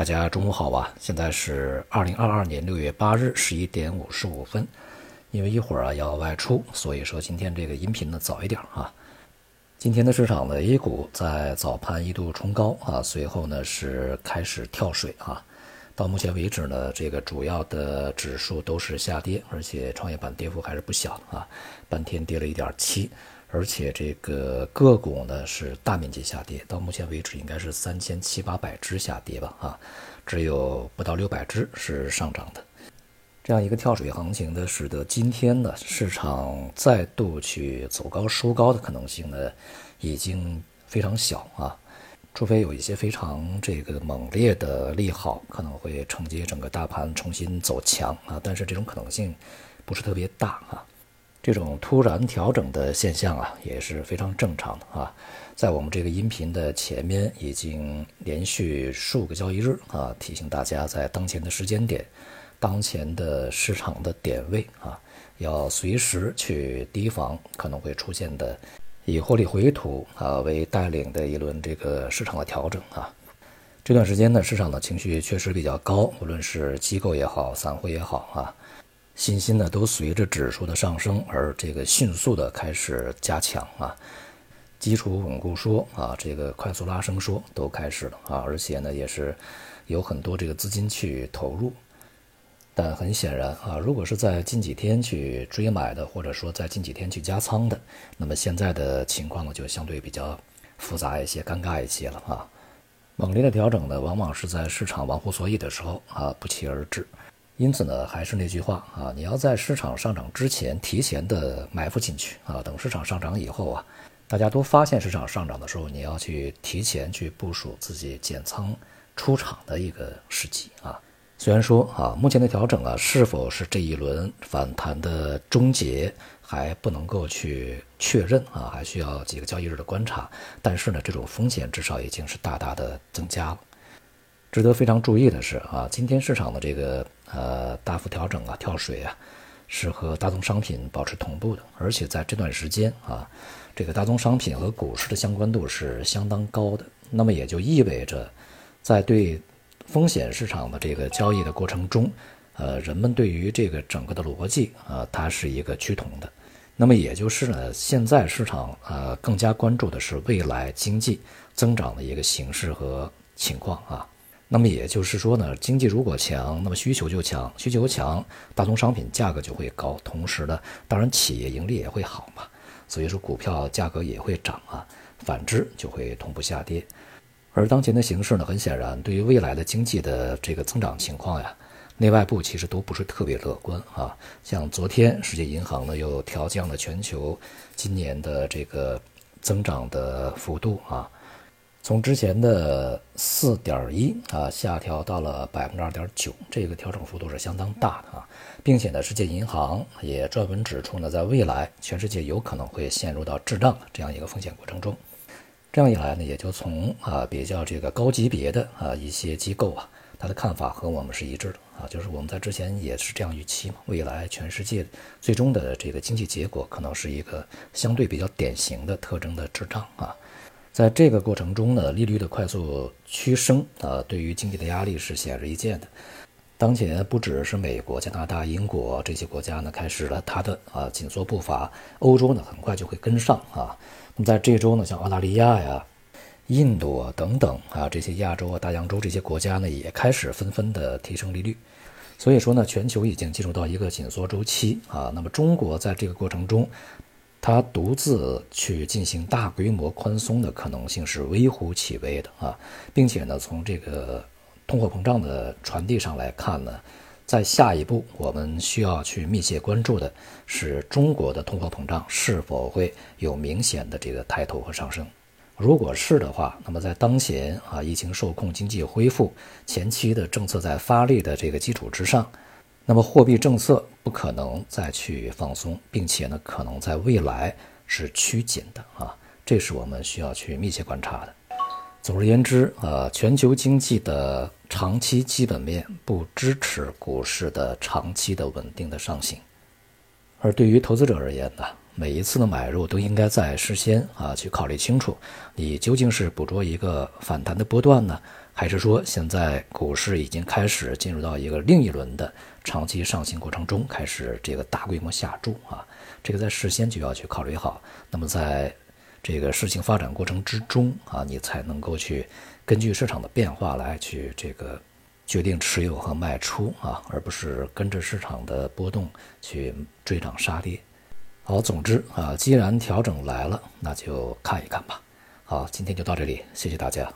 大家中午好啊！现在是二零二二年六月八日十一点五十五分。因为一会儿啊要外出，所以说今天这个音频呢早一点啊。今天的市场呢，A 股在早盘一度冲高啊，随后呢是开始跳水啊。到目前为止呢，这个主要的指数都是下跌，而且创业板跌幅还是不小啊，半天跌了一点七。而且这个个股呢是大面积下跌，到目前为止应该是三千七八百只下跌吧，啊，只有不到六百只是上涨的。这样一个跳水行情呢，使得今天呢市场再度去走高收高的可能性呢已经非常小啊，除非有一些非常这个猛烈的利好，可能会承接整个大盘重新走强啊，但是这种可能性不是特别大啊。这种突然调整的现象啊，也是非常正常的啊。在我们这个音频的前面，已经连续数个交易日啊，提醒大家在当前的时间点、当前的市场的点位啊，要随时去提防可能会出现的以获利回吐啊为带领的一轮这个市场的调整啊。这段时间呢，市场的情绪确实比较高，无论是机构也好，散户也好啊。信心呢，都随着指数的上升而这个迅速的开始加强啊，基础稳固说啊，这个快速拉升说都开始了啊，而且呢，也是有很多这个资金去投入，但很显然啊，如果是在近几天去追买的，或者说在近几天去加仓的，那么现在的情况呢，就相对比较复杂一些、尴尬一些了啊。猛烈的调整呢，往往是在市场忘乎所以的时候啊，不期而至。因此呢，还是那句话啊，你要在市场上涨之前提前的埋伏进去啊，等市场上涨以后啊，大家都发现市场上涨的时候，你要去提前去部署自己减仓出场的一个时机啊。虽然说啊，目前的调整啊，是否是这一轮反弹的终结还不能够去确认啊，还需要几个交易日的观察。但是呢，这种风险至少已经是大大的增加了。值得非常注意的是啊，今天市场的这个呃大幅调整啊、跳水啊，是和大宗商品保持同步的，而且在这段时间啊，这个大宗商品和股市的相关度是相当高的。那么也就意味着，在对风险市场的这个交易的过程中，呃，人们对于这个整个的逻辑啊，它是一个趋同的。那么也就是呢，现在市场呃更加关注的是未来经济增长的一个形势和情况啊。那么也就是说呢，经济如果强，那么需求就强，需求强，大宗商品价格就会高，同时呢，当然企业盈利也会好嘛，所以说股票价格也会涨啊，反之就会同步下跌。而当前的形势呢，很显然，对于未来的经济的这个增长情况呀，内外部其实都不是特别乐观啊。像昨天世界银行呢又调降了全球今年的这个增长的幅度啊。从之前的四点一啊下调到了百分之二点九，这个调整幅度是相当大的啊，并且呢，世界银行也专门指出呢，在未来全世界有可能会陷入到滞胀这样一个风险过程中。这样一来呢，也就从啊比较这个高级别的啊一些机构啊，他的看法和我们是一致的啊，就是我们在之前也是这样预期嘛，未来全世界最终的这个经济结果可能是一个相对比较典型的特征的滞胀啊。在这个过程中呢，利率的快速趋升啊，对于经济的压力是显而易见的。当前不只是美国、加拿大、英国这些国家呢，开始了它的啊紧缩步伐，欧洲呢很快就会跟上啊。那么在这周呢，像澳大利亚呀、印度等等啊这些亚洲啊、大洋洲这些国家呢，也开始纷纷的提升利率。所以说呢，全球已经进入到一个紧缩周期啊。那么中国在这个过程中，它独自去进行大规模宽松的可能性是微乎其微的啊，并且呢，从这个通货膨胀的传递上来看呢，在下一步我们需要去密切关注的是中国的通货膨胀是否会有明显的这个抬头和上升。如果是的话，那么在当前啊疫情受控、经济恢复、前期的政策在发力的这个基础之上。那么货币政策不可能再去放松，并且呢，可能在未来是趋紧的啊，这是我们需要去密切观察的。总而言之啊，全球经济的长期基本面不支持股市的长期的稳定的上行。而对于投资者而言呢，每一次的买入都应该在事先啊去考虑清楚，你究竟是捕捉一个反弹的波段呢？还是说现在股市已经开始进入到一个另一轮的长期上行过程中，开始这个大规模下注啊？这个在事先就要去考虑好。那么在这个事情发展过程之中啊，你才能够去根据市场的变化来去这个决定持有和卖出啊，而不是跟着市场的波动去追涨杀跌。好，总之啊，既然调整来了，那就看一看吧。好，今天就到这里，谢谢大家。